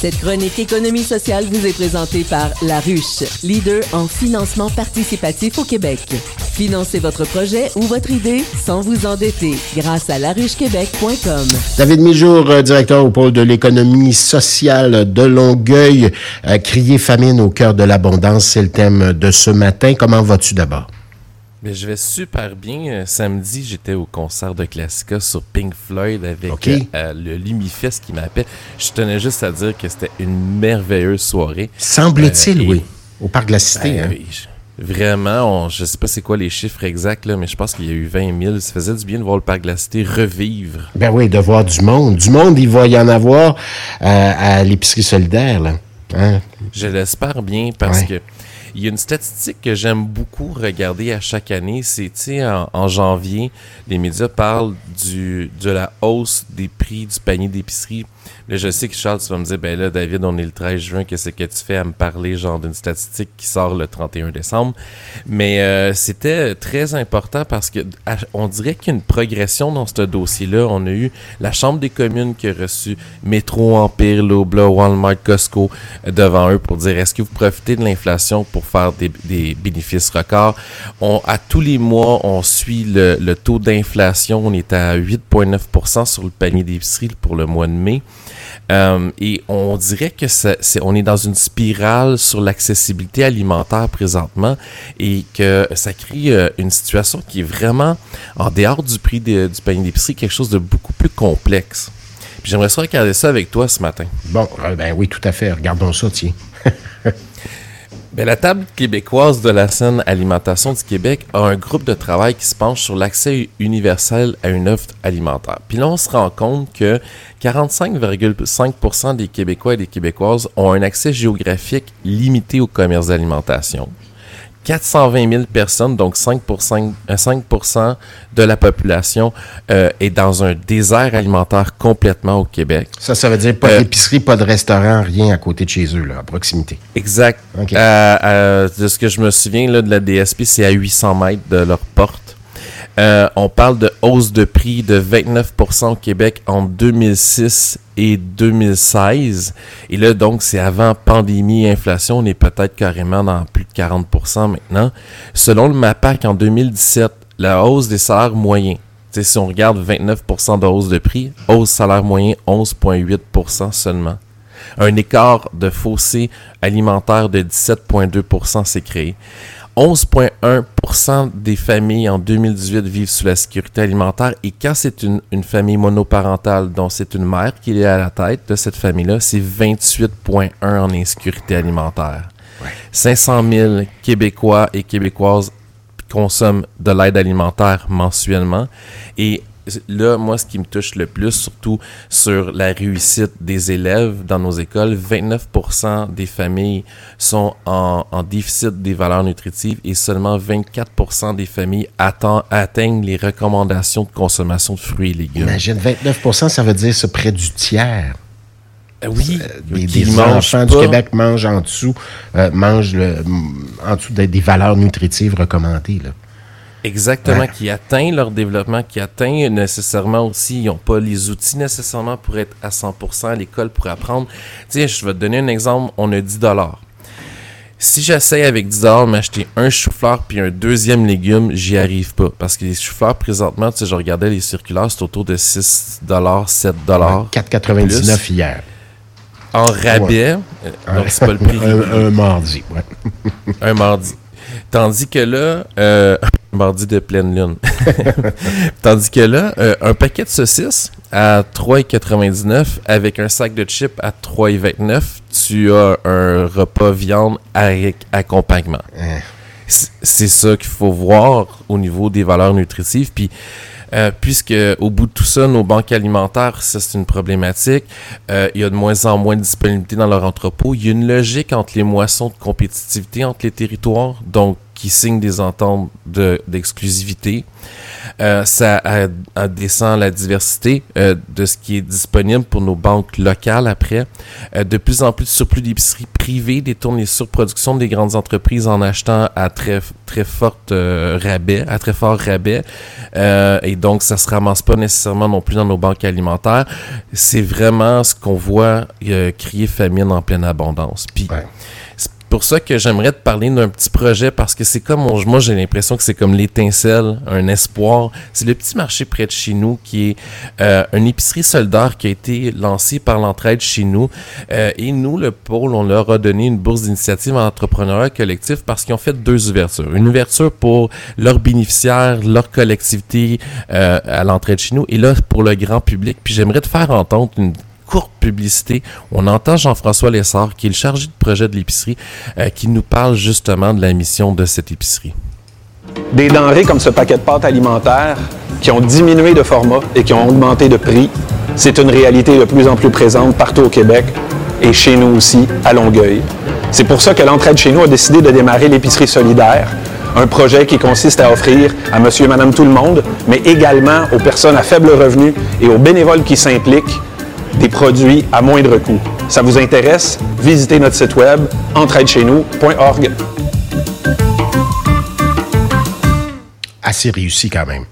Cette chronique économie sociale vous est présentée par La Ruche, leader en financement participatif au Québec. Financez votre projet ou votre idée sans vous endetter grâce à laruchequebec.com. David Mijour, euh, directeur au pôle de l'économie sociale de Longueuil. Crier famine au cœur de l'abondance, c'est le thème de ce matin. Comment vas-tu d'abord? Mais je vais super bien. Euh, samedi, j'étais au concert de Classica sur Pink Floyd avec euh, euh, le Lumifest qui m'appelle. Je tenais juste à dire que c'était une merveilleuse soirée. Semble-t-il, oui. Au Parc de la Cité. Ben, hein? oui, vraiment, je sais pas c'est quoi les chiffres exacts, là, mais je pense qu'il y a eu 20 000. Ça faisait du bien de voir le Parc de la Cité revivre. Ben oui, de voir du monde. Du monde, il va y en avoir à l'épicerie solidaire. Là. Hein? Je l'espère bien parce que il y a une statistique que j'aime beaucoup regarder à chaque année. C'est, sais, en, janvier, les médias parlent du, de la hausse des prix du panier d'épicerie Là, je sais que Charles, tu vas me dire, ben là, David, on est le 13 juin, qu'est-ce que tu fais à me parler, genre, d'une statistique qui sort le 31 décembre? Mais euh, c'était très important parce que on dirait qu'il y a une progression dans ce dossier-là. On a eu la Chambre des communes qui a reçu Métro, Empire, Lobla, Walmart, Costco euh, devant eux pour dire, est-ce que vous profitez de l'inflation pour faire des, bénéfices records? On, à tous les mois, on suit le, le taux d'inflation. On est à 8,9% sur le panier d'épicerie pour le mois de mai. Euh, et on dirait que c'est, on est dans une spirale sur l'accessibilité alimentaire présentement et que ça crée euh, une situation qui est vraiment en dehors du prix du panier d'épicerie, quelque chose de beaucoup plus complexe. j'aimerais ça regarder ça avec toi ce matin. Bon, euh, ben oui, tout à fait. Regardons ça, tiens. Ben, la table québécoise de la scène alimentation du Québec a un groupe de travail qui se penche sur l'accès universel à une offre alimentaire. Puis là, on se rend compte que 45,5% des Québécois et des Québécoises ont un accès géographique limité au commerce d'alimentation. 420 000 personnes, donc 5, 5 euh, de la population, euh, est dans un désert alimentaire complètement au Québec. Ça, ça veut dire pas euh, d'épicerie, pas de restaurant, rien à côté de chez eux, là, à proximité. Exact. de ce que je me souviens là, de la DSP, c'est à 800 mètres de leur porte. Euh, on parle de hausse de prix de 29% au Québec en 2006 et 2016. Et là, donc, c'est avant pandémie inflation. On est peut-être carrément dans plus de 40% maintenant. Selon le MAPAC, en 2017, la hausse des salaires moyens, si on regarde 29% de hausse de prix, hausse salaire moyen 11,8% seulement. Un écart de fossé alimentaire de 17,2% s'est créé. 11,1% des familles en 2018 vivent sous la sécurité alimentaire. Et quand c'est une, famille monoparentale dont c'est une mère qui est à la tête de cette famille-là, c'est 28,1% en insécurité alimentaire. 500 000 Québécois et Québécoises consomment de l'aide alimentaire mensuellement. Et là, moi, ce qui me touche le plus, surtout sur la réussite des élèves dans nos écoles, 29% des familles sont en, déficit des valeurs nutritives et seulement 24% des familles atteignent les recommandations de consommation de fruits et légumes. Imagine, 29%, ça veut dire ce près du tiers. Euh, oui, les, enfants du Québec mangent en dessous, euh, mangent en dessous des, des valeurs nutritives recommandées. Là. Exactement, qui atteint leur développement, qui atteint nécessairement aussi, ils n'ont pas les outils nécessairement pour être à 100% à l'école pour apprendre. Tiens, je vais te donner un exemple, on a 10 dollars. Si j'essaie avec 10 dollars m'acheter un chou-fleur puis un deuxième légume, j'y arrive pas. Parce que les chou-fleurs, présentement, tu sais, je regardais les circulaires, c'est autour de 6 dollars, 7 dollars. 4,99 hier. En rabais, euh, donc c'est pas le prix. un, un, mardi, ouais. un mardi. Tandis que là, euh, mardi de pleine lune. Tandis que là, euh, un paquet de saucisses à 3,99 avec un sac de chips à 3,29, tu as un repas viande avec accompagnement. Hein. C'est ça qu'il faut voir au niveau des valeurs nutritives. Puis, euh, puisque au bout de tout ça, nos banques alimentaires, ça c'est une problématique. Euh, il y a de moins en moins de disponibilité dans leur entrepôt. Il y a une logique entre les moissons de compétitivité entre les territoires. Donc, qui signent des ententes d'exclusivité. Euh, ça descend la diversité euh, de ce qui est disponible pour nos banques locales après. Euh, de plus en plus de surplus d'épiceries privées détournent les surproductions des grandes entreprises en achetant à très très rabais, à très fort rabais. et donc, ça se ramasse pas nécessairement non plus dans nos banques alimentaires. C'est vraiment ce qu'on voit crier famine en pleine abondance. Puis, pour ça que j'aimerais te parler d'un petit projet parce que c'est comme, moi j'ai l'impression que c'est comme l'étincelle, un espoir. C'est le petit marché près de chez nous qui est euh, une épicerie solidaire qui a été lancée par l'entraide chez nous. Euh, et nous, le pôle, on leur a donné une bourse d'initiative en entrepreneuriat collectif parce qu'ils ont fait deux ouvertures. Une ouverture pour leurs bénéficiaires, leur collectivité euh, à l'entraide chez nous et là pour le grand public. Puis j'aimerais te faire entendre une courte publicité, on entend Jean-François Lessard, qui est le chargé de projet de l'épicerie, euh, qui nous parle justement de la mission de cette épicerie. Des denrées comme ce paquet de pâtes alimentaires qui ont diminué de format et qui ont augmenté de prix, c'est une réalité de plus en plus présente partout au Québec et chez nous aussi, à Longueuil. C'est pour ça que l'entraide chez nous a décidé de démarrer l'épicerie solidaire, un projet qui consiste à offrir à monsieur et madame tout le monde, mais également aux personnes à faible revenu et aux bénévoles qui s'impliquent, des produits à moindre coût. Ça vous intéresse? Visitez notre site web entraidechez-nous.org. Assez réussi quand même.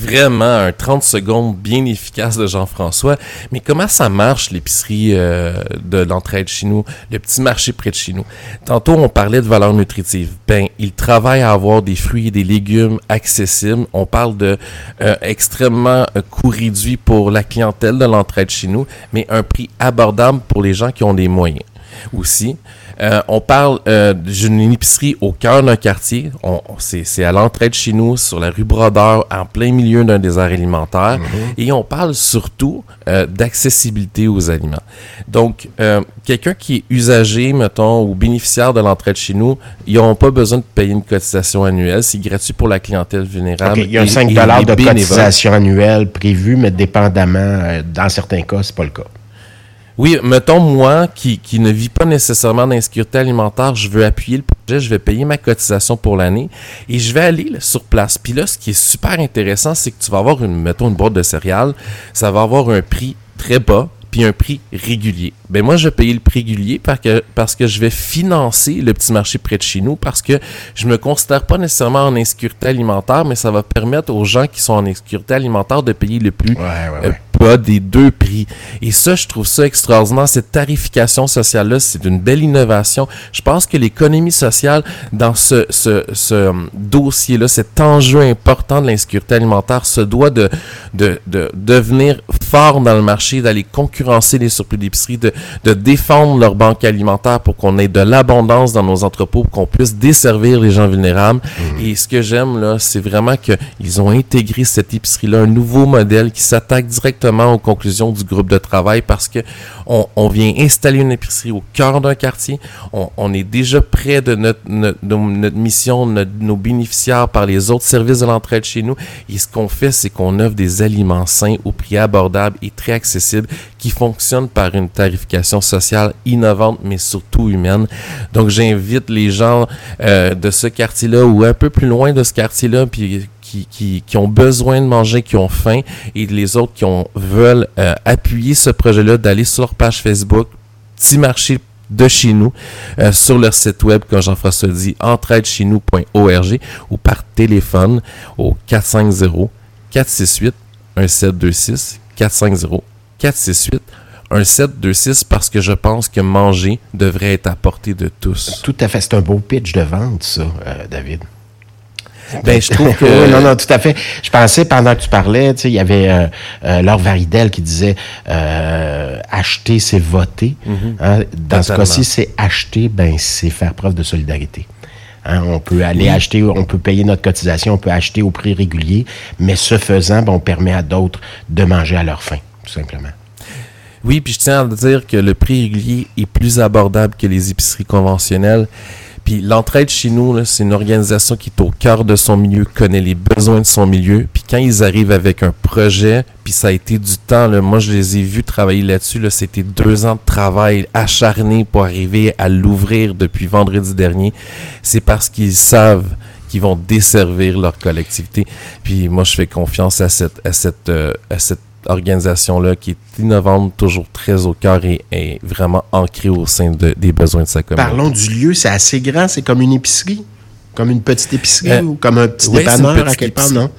Vraiment un 30 secondes bien efficace de Jean-François. Mais comment ça marche l'épicerie euh, de l'entraide chez nous, le petit marché près de chez nous? Tantôt, on parlait de valeur nutritive. Ben, il travaille à avoir des fruits et des légumes accessibles. On parle de euh, extrêmement euh, coût réduit pour la clientèle de l'entraide chez nous, mais un prix abordable pour les gens qui ont des moyens aussi. Euh, on parle euh, d'une épicerie au cœur d'un quartier. c'est, à l'entrée de chez nous, sur la rue Brodeur, en plein milieu d'un désert alimentaire. Mhm. Et on parle surtout euh, d'accessibilité aux aliments. Donc, quelqu'un qui est usager, mettons, ou bénéficiaire de l'entrée de chez nous, ils n'ont pas besoin de payer une cotisation annuelle. C'est gratuit pour la clientèle vulnérable. il y a 5 de cotisation annuelle prévue, mais dépendamment, dans certains cas, c'est pas le cas. Oui, mettons moi qui, qui ne vis pas nécessairement d'insécurité alimentaire, je veux appuyer le projet, je vais payer ma cotisation pour l'année et je vais aller sur place. Puis là, ce qui est super intéressant, c'est que tu vas avoir une, mettons, une boîte de céréales, ça va avoir un prix très bas, puis un prix régulier. Ben moi, je vais payer le prix régulier parce que, parce que je vais financer le petit marché près de chez nous parce que je me considère pas nécessairement en insécurité alimentaire, mais ça va permettre aux gens qui sont en insécurité alimentaire de payer le plus euh, des deux prix. Et ça, je trouve ça extraordinaire. Cette tarification sociale-là, c'est une belle innovation. Je pense que l'économie sociale, dans ce, ce, ce euh, dossier-là, cet enjeu important de l'insécurité alimentaire, se doit de, de, de devenir fort dans le marché, d'aller concurrencer les surplus d'épicerie, de, de défendre leur banque alimentaire pour qu'on ait de l'abondance dans nos entrepôts, pour qu'on puisse desservir les gens vulnérables. Mmh. Et ce que j'aime, là, c'est vraiment qu'ils ont intégré cette épicerie-là, un nouveau modèle qui s'attaque directement aux conclusions du groupe de travail parce que on, vient installer une épicerie au cœur d'un quartier. On, est déjà près de notre, notre, mission, nos bénéficiaires par les autres services de l'entraide chez nous. Et ce qu'on fait, c'est qu'on offre des aliments sains au prix abordable et très accessible qui fonctionnent par une tarification sociale innovante, mais surtout humaine. Donc, j'invite les gens euh, de ce quartier-là ou un peu plus loin de ce quartier-là, puis qui, ont besoin de manger, qui ont faim, et les autres qui ont, veulent euh, appuyer ce projet-là, d'aller sur leur page Facebook, Petit Marché de chez nous, euh, sur leur site web, comme Jean-François dit, entraidechez-nous.org ou par téléphone au 450 468 1726 450 468 1726 parce que je pense que manger devrait être à portée de tous. Tout à fait. C'est un beau pitch de vente, ça, euh, David. Ben, je trouve que... non, non, tout à fait. Je pensais, pendant que tu parlais, tu sais, il y avait euh, euh Laure Varidel qui disait euh, acheter, c'est voter. Mhm. Hein, dans ce cas-ci, c'est acheter, ben, c'est faire preuve de solidarité. Hein, on peut aller acheter, on peut payer notre cotisation, on peut acheter au prix régulier, mais ce faisant, ben, on permet à d'autres de manger à leur faim, tout simplement. Oui, puis je tiens à dire que le prix régulier est plus abordable que les épiceries conventionnelles. Puis l'entraide chez nous, c'est une organisation qui est au cœur de son milieu, connaît les besoins de son milieu. Puis quand ils arrivent avec un projet, puis ça a été du temps, là, moi je les ai vus travailler là-dessus, là, c'était deux ans de travail acharné pour arriver à l'ouvrir depuis vendredi dernier. C'est parce qu'ils savent qui vont desservir leur collectivité. Puis moi, je fais confiance à cette, à cette, euh, à cette organisation-là qui est innovante, toujours très au cœur et, vraiment ancrée au sein des besoins de sa communauté. Parlons du lieu, c'est assez grand, c'est comme une épicerie, comme une petite épicerie euh, ou comme un petit dépanneur à quelque part, non?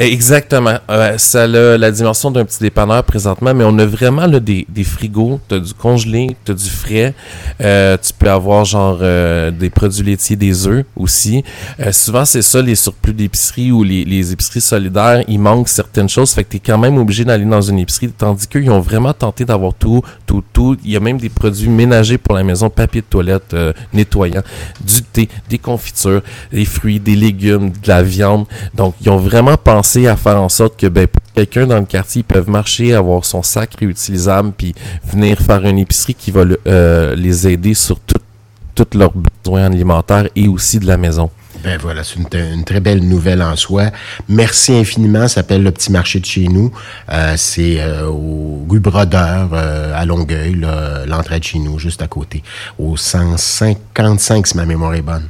Exactement. ça a la dimension d'un petit dépanneur présentement, mais on a vraiment là, des, des frigos. Tu as du congelé, tu as du frais. Euh, tu peux avoir genre euh, des produits laitiers, des œufs aussi. Euh, souvent, c'est ça, les surplus d'épicerie ou les, les, épiceries solidaires, il manque certaines choses. Fait que tu es quand même obligé d'aller dans une épicerie, tandis qu'ils ont vraiment tenté d'avoir tout, tout, tout. Il y a même des produits ménagers pour la maison, papier de toilette nettoyant, du thé, des confitures, des fruits, des légumes, de la viande. Donc, ils ont vraiment pensé à faire en sorte que ben, quelqu'un dans le quartier peut marcher, avoir son sac réutilisable, puis venir faire une épicerie qui va euh, les aider sur tous leurs besoins alimentaires et aussi de la maison. Ben voilà, c'est une, très belle nouvelle en soi. Merci infiniment. Ça s'appelle le petit marché de chez nous. Euh, c'est euh, au rue Brodeur à Longueuil, l'entrée de chez nous, juste à côté, au 155 si ma mémoire est bonne.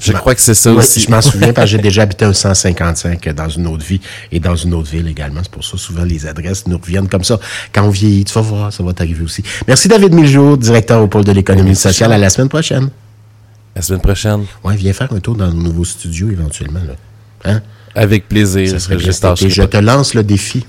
Je crois que c'est ça aussi. Je m'en souviens parce que j'ai déjà habité un 155 dans une autre vie et dans une autre ville également. C'est pour ça souvent les adresses nous reviennent comme ça. Quand on vieillit, tu vas voir, ça va t'arriver aussi. Merci David Miljour, directeur au pôle de l'économie sociale. À la semaine prochaine. La semaine prochaine. Oui, viens faire un tour dans nos nouveaux studios éventuellement. Hein? Avec plaisir. Ça serait Je te lance le défi.